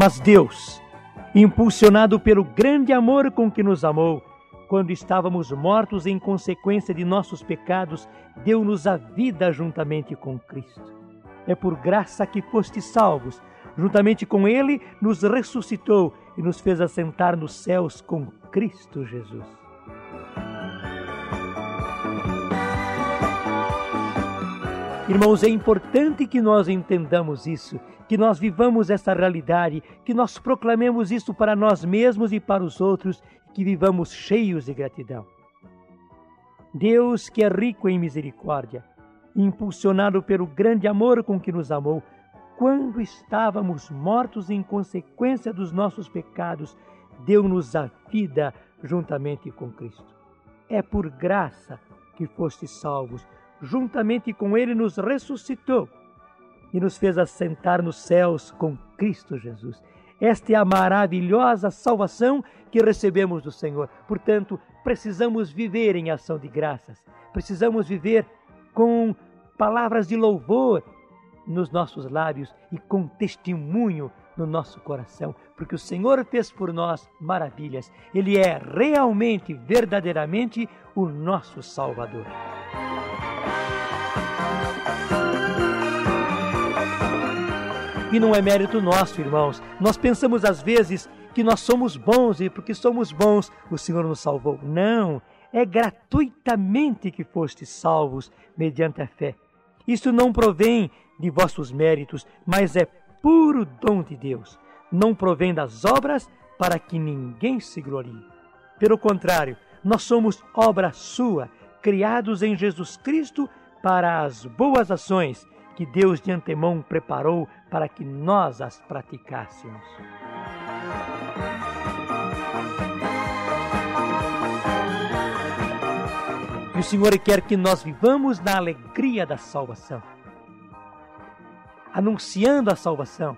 Mas Deus, impulsionado pelo grande amor com que nos amou, quando estávamos mortos em consequência de nossos pecados, deu-nos a vida juntamente com Cristo. É por graça que fostes salvos. Juntamente com Ele, nos ressuscitou e nos fez assentar nos céus com Cristo Jesus. Irmãos, é importante que nós entendamos isso, que nós vivamos essa realidade, que nós proclamemos isso para nós mesmos e para os outros, que vivamos cheios de gratidão. Deus, que é rico em misericórdia, impulsionado pelo grande amor com que nos amou, quando estávamos mortos em consequência dos nossos pecados, deu-nos a vida juntamente com Cristo. É por graça que fostes salvos juntamente com ele nos ressuscitou e nos fez assentar nos céus com Cristo Jesus. Esta é a maravilhosa salvação que recebemos do Senhor. Portanto, precisamos viver em ação de graças. Precisamos viver com palavras de louvor nos nossos lábios e com testemunho no nosso coração, porque o Senhor fez por nós maravilhas. Ele é realmente, verdadeiramente o nosso Salvador. E não é mérito nosso, irmãos. Nós pensamos às vezes que nós somos bons e porque somos bons o Senhor nos salvou. Não, é gratuitamente que fostes salvos mediante a fé. Isso não provém de vossos méritos, mas é puro dom de Deus. Não provém das obras para que ninguém se glorie. Pelo contrário, nós somos obra sua, criados em Jesus Cristo para as boas ações que Deus de antemão preparou para que nós as praticássemos. E o Senhor quer que nós vivamos na alegria da salvação, anunciando a salvação,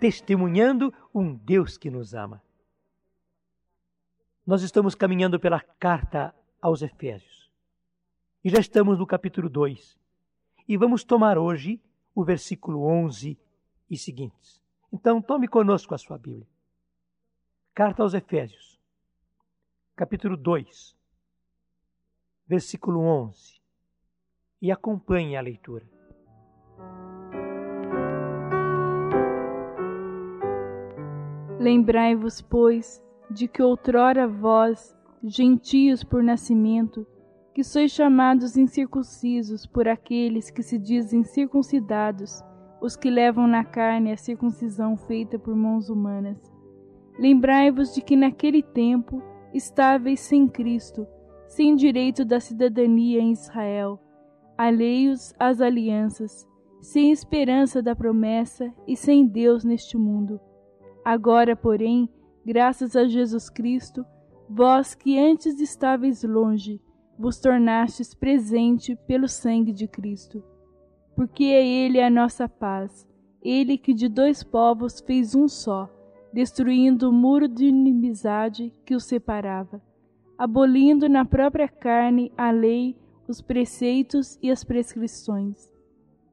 testemunhando um Deus que nos ama. Nós estamos caminhando pela carta aos Efésios e já estamos no capítulo 2. E vamos tomar hoje o versículo 11 e seguintes. Então, tome conosco a sua Bíblia. Carta aos Efésios, capítulo 2, versículo 11. E acompanhe a leitura. Lembrai-vos, pois, de que outrora vós, gentios por nascimento, que sois chamados incircuncisos por aqueles que se dizem circuncidados, os que levam na carne a circuncisão feita por mãos humanas. Lembrai-vos de que naquele tempo estáveis sem Cristo, sem direito da cidadania em Israel, alheios às alianças, sem esperança da promessa e sem Deus neste mundo. Agora, porém, graças a Jesus Cristo, vós que antes estáveis longe, vos tornastes presente pelo sangue de Cristo. Porque é Ele a nossa paz, Ele que de dois povos fez um só, destruindo o muro de inimizade que os separava, abolindo na própria carne a lei, os preceitos e as prescrições.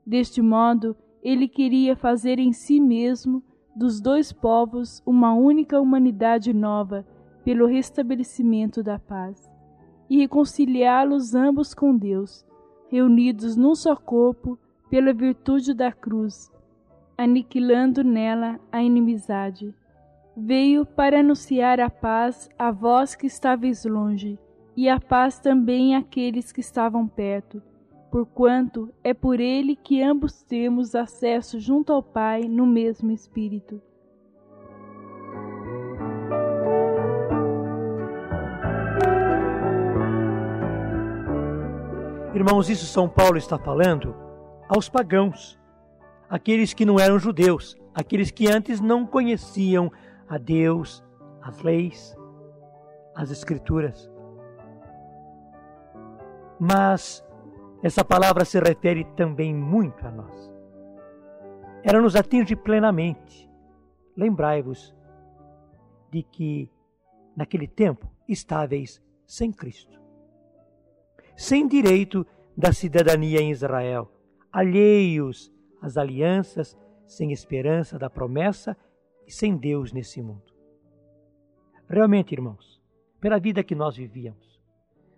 Deste modo, ele queria fazer em si mesmo dos dois povos uma única humanidade nova, pelo restabelecimento da paz e reconciliá-los ambos com Deus, reunidos num só corpo pela virtude da cruz, aniquilando nela a inimizade. Veio para anunciar a paz a vós que estáveis longe, e a paz também àqueles que estavam perto, porquanto é por ele que ambos temos acesso junto ao Pai no mesmo Espírito. Irmãos, isso São Paulo está falando aos pagãos, aqueles que não eram judeus, aqueles que antes não conheciam a Deus, as leis, as Escrituras. Mas essa palavra se refere também muito a nós. Ela nos atinge plenamente. Lembrai-vos de que naquele tempo estáveis sem Cristo sem direito da cidadania em Israel, alheios às alianças, sem esperança da promessa e sem Deus nesse mundo. Realmente, irmãos, pela vida que nós vivíamos,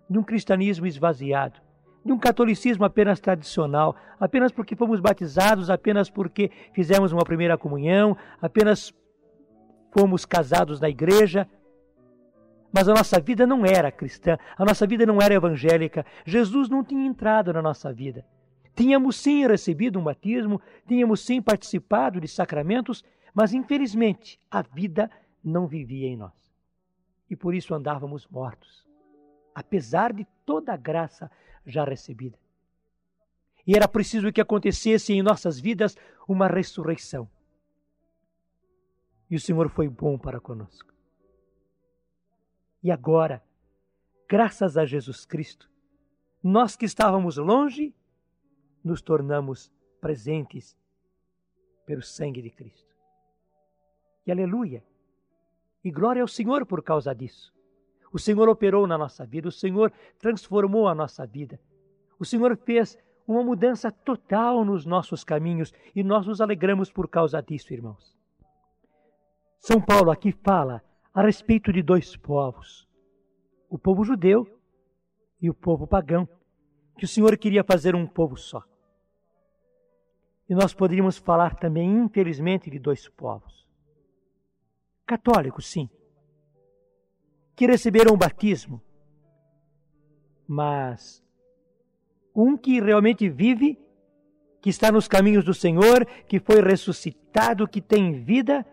de um cristianismo esvaziado, de um catolicismo apenas tradicional, apenas porque fomos batizados, apenas porque fizemos uma primeira comunhão, apenas fomos casados na igreja. Mas a nossa vida não era cristã, a nossa vida não era evangélica. Jesus não tinha entrado na nossa vida. Tínhamos sim recebido um batismo, tínhamos sim participado de sacramentos, mas infelizmente a vida não vivia em nós. E por isso andávamos mortos, apesar de toda a graça já recebida. E era preciso que acontecesse em nossas vidas uma ressurreição. E o Senhor foi bom para conosco. E agora, graças a Jesus Cristo, nós que estávamos longe, nos tornamos presentes pelo sangue de Cristo. E aleluia! E glória ao Senhor por causa disso. O Senhor operou na nossa vida, o Senhor transformou a nossa vida. O Senhor fez uma mudança total nos nossos caminhos e nós nos alegramos por causa disso, irmãos. São Paulo aqui fala a respeito de dois povos: o povo judeu e o povo pagão, que o Senhor queria fazer um povo só. E nós poderíamos falar também, infelizmente, de dois povos: católicos, sim, que receberam o batismo, mas um que realmente vive, que está nos caminhos do Senhor, que foi ressuscitado, que tem vida,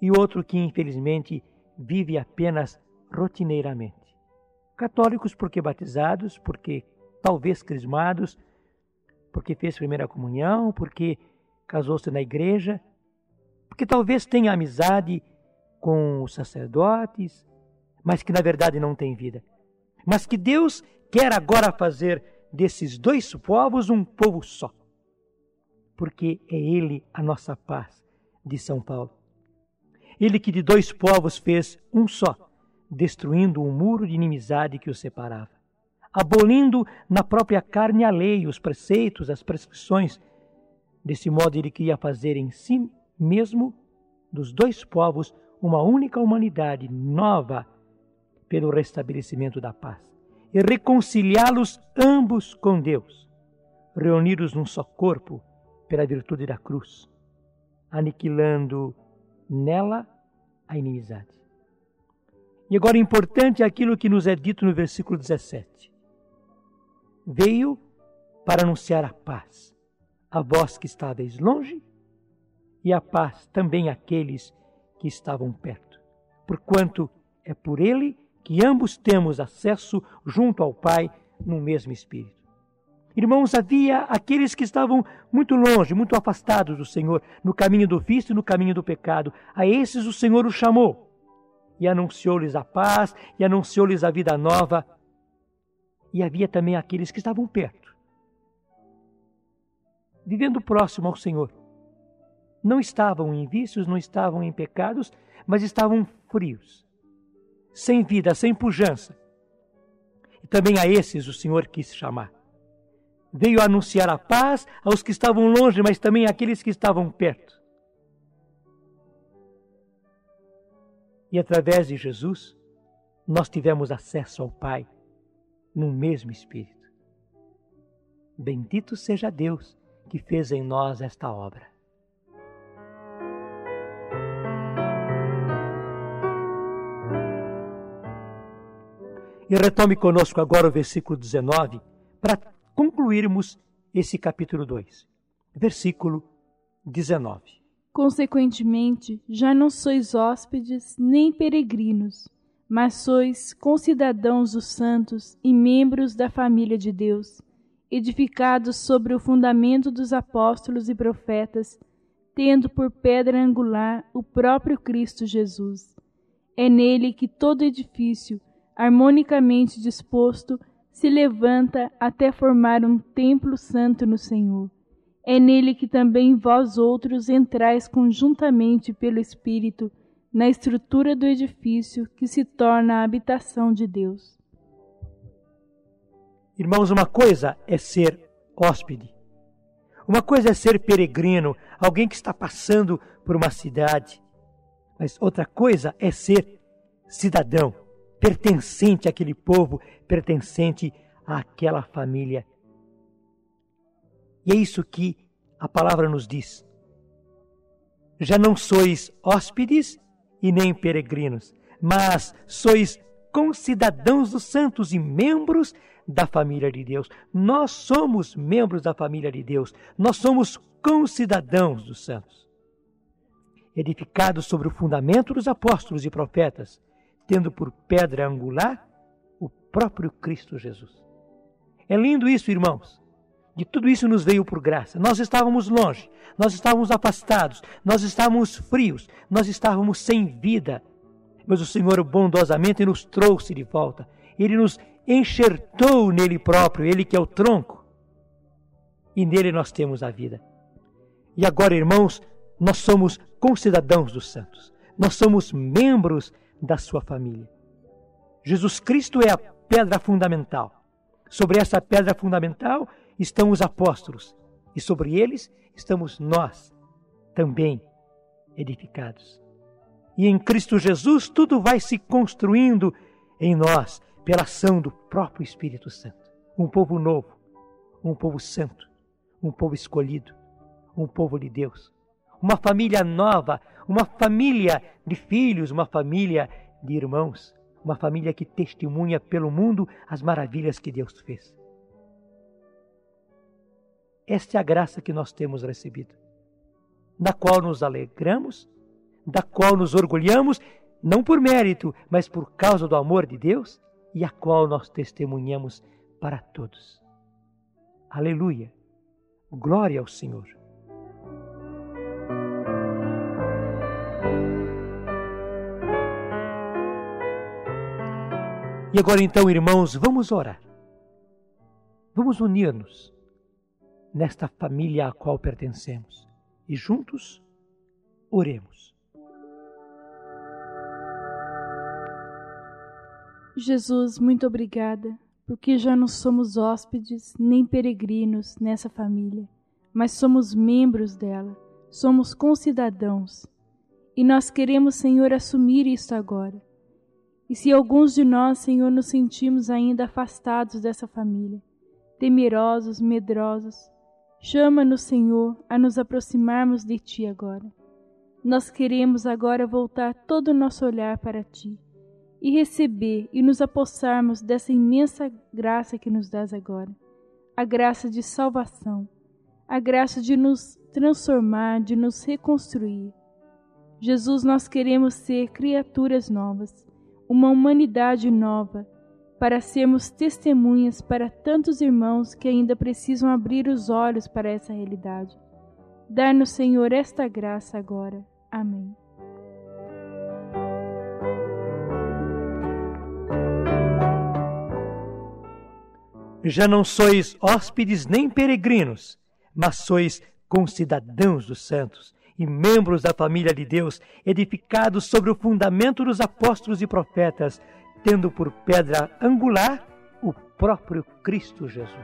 e outro que infelizmente vive apenas rotineiramente. Católicos porque batizados, porque talvez crismados, porque fez primeira comunhão, porque casou-se na igreja, porque talvez tenha amizade com os sacerdotes, mas que na verdade não tem vida. Mas que Deus quer agora fazer desses dois povos um povo só. Porque é Ele a nossa paz, de São Paulo. Ele que de dois povos fez um só, destruindo o um muro de inimizade que os separava, abolindo na própria carne a lei, os preceitos, as prescrições. Desse modo, ele queria fazer em si mesmo dos dois povos uma única humanidade nova pelo restabelecimento da paz e reconciliá-los ambos com Deus, reunidos num só corpo pela virtude da cruz, aniquilando nela a inimizade. E agora importante é aquilo que nos é dito no versículo 17. Veio para anunciar a paz a vós que estáveis longe e a paz também àqueles que estavam perto, porquanto é por ele que ambos temos acesso junto ao Pai no mesmo Espírito. Irmãos, havia aqueles que estavam muito longe, muito afastados do Senhor, no caminho do vício e no caminho do pecado. A esses o Senhor os chamou e anunciou-lhes a paz e anunciou-lhes a vida nova. E havia também aqueles que estavam perto, vivendo próximo ao Senhor. Não estavam em vícios, não estavam em pecados, mas estavam frios, sem vida, sem pujança. E também a esses o Senhor quis chamar. Veio anunciar a paz aos que estavam longe, mas também àqueles que estavam perto. E através de Jesus, nós tivemos acesso ao Pai no mesmo Espírito. Bendito seja Deus que fez em nós esta obra. E retome conosco agora o versículo 19 para concluirmos esse capítulo 2. Versículo 19. Consequentemente, já não sois hóspedes nem peregrinos, mas sois concidadãos dos santos e membros da família de Deus, edificados sobre o fundamento dos apóstolos e profetas, tendo por pedra angular o próprio Cristo Jesus. É nele que todo edifício, harmonicamente disposto, se levanta até formar um templo santo no Senhor. É nele que também vós outros entrais conjuntamente pelo Espírito na estrutura do edifício que se torna a habitação de Deus. Irmãos, uma coisa é ser hóspede, uma coisa é ser peregrino, alguém que está passando por uma cidade, Mas outra coisa é ser cidadão, pertencente àquele povo, pertencente àquela família. E é isso que a palavra nos diz. Já não sois hóspedes e nem peregrinos, mas sois concidadãos dos santos e membros da família de Deus. Nós somos membros da família de Deus. Nós somos concidadãos dos santos. Edificados sobre o fundamento dos apóstolos e profetas, tendo por pedra angular o próprio Cristo Jesus. É lindo isso, irmãos. De tudo isso nos veio por graça. Nós estávamos longe, nós estávamos afastados, nós estávamos frios, nós estávamos sem vida. Mas o Senhor bondosamente nos trouxe de volta. Ele nos enxertou nele próprio, ele que é o tronco. E nele nós temos a vida. E agora, irmãos, nós somos concidadãos dos santos. Nós somos membros da sua família. Jesus Cristo é a pedra fundamental. Sobre essa pedra fundamental estão os apóstolos, e sobre eles estamos nós também edificados. E em Cristo Jesus tudo vai se construindo em nós pela ação do próprio Espírito Santo. Um povo novo, um povo santo, um povo escolhido, um povo de Deus. Uma família nova, uma família de filhos, uma família de irmãos, uma família que testemunha pelo mundo as maravilhas que Deus fez. Esta é a graça que nós temos recebido, da qual nos alegramos, da qual nos orgulhamos, não por mérito, mas por causa do amor de Deus e a qual nós testemunhamos para todos. Aleluia! Glória ao Senhor. E agora então, irmãos, vamos orar. Vamos unir-nos nesta família à qual pertencemos e juntos oremos. Jesus, muito obrigada, porque já não somos hóspedes nem peregrinos nessa família, mas somos membros dela, somos concidadãos. E nós queremos, Senhor, assumir isso agora. E se alguns de nós, Senhor, nos sentimos ainda afastados dessa família, temerosos, medrosos, Chama-nos, Senhor, a nos aproximarmos de Ti agora. Nós queremos agora voltar todo o nosso olhar para Ti e receber e nos apossarmos dessa imensa graça que nos dás agora, a graça de salvação, a graça de nos transformar, de nos reconstruir. Jesus, nós queremos ser criaturas novas, uma humanidade nova para sermos testemunhas para tantos irmãos que ainda precisam abrir os olhos para essa realidade. Dar-nos, Senhor, esta graça agora. Amém. Já não sois hóspedes nem peregrinos, mas sois concidadãos dos santos e membros da família de Deus, edificados sobre o fundamento dos apóstolos e profetas, tendo por pedra angular o próprio Cristo Jesus.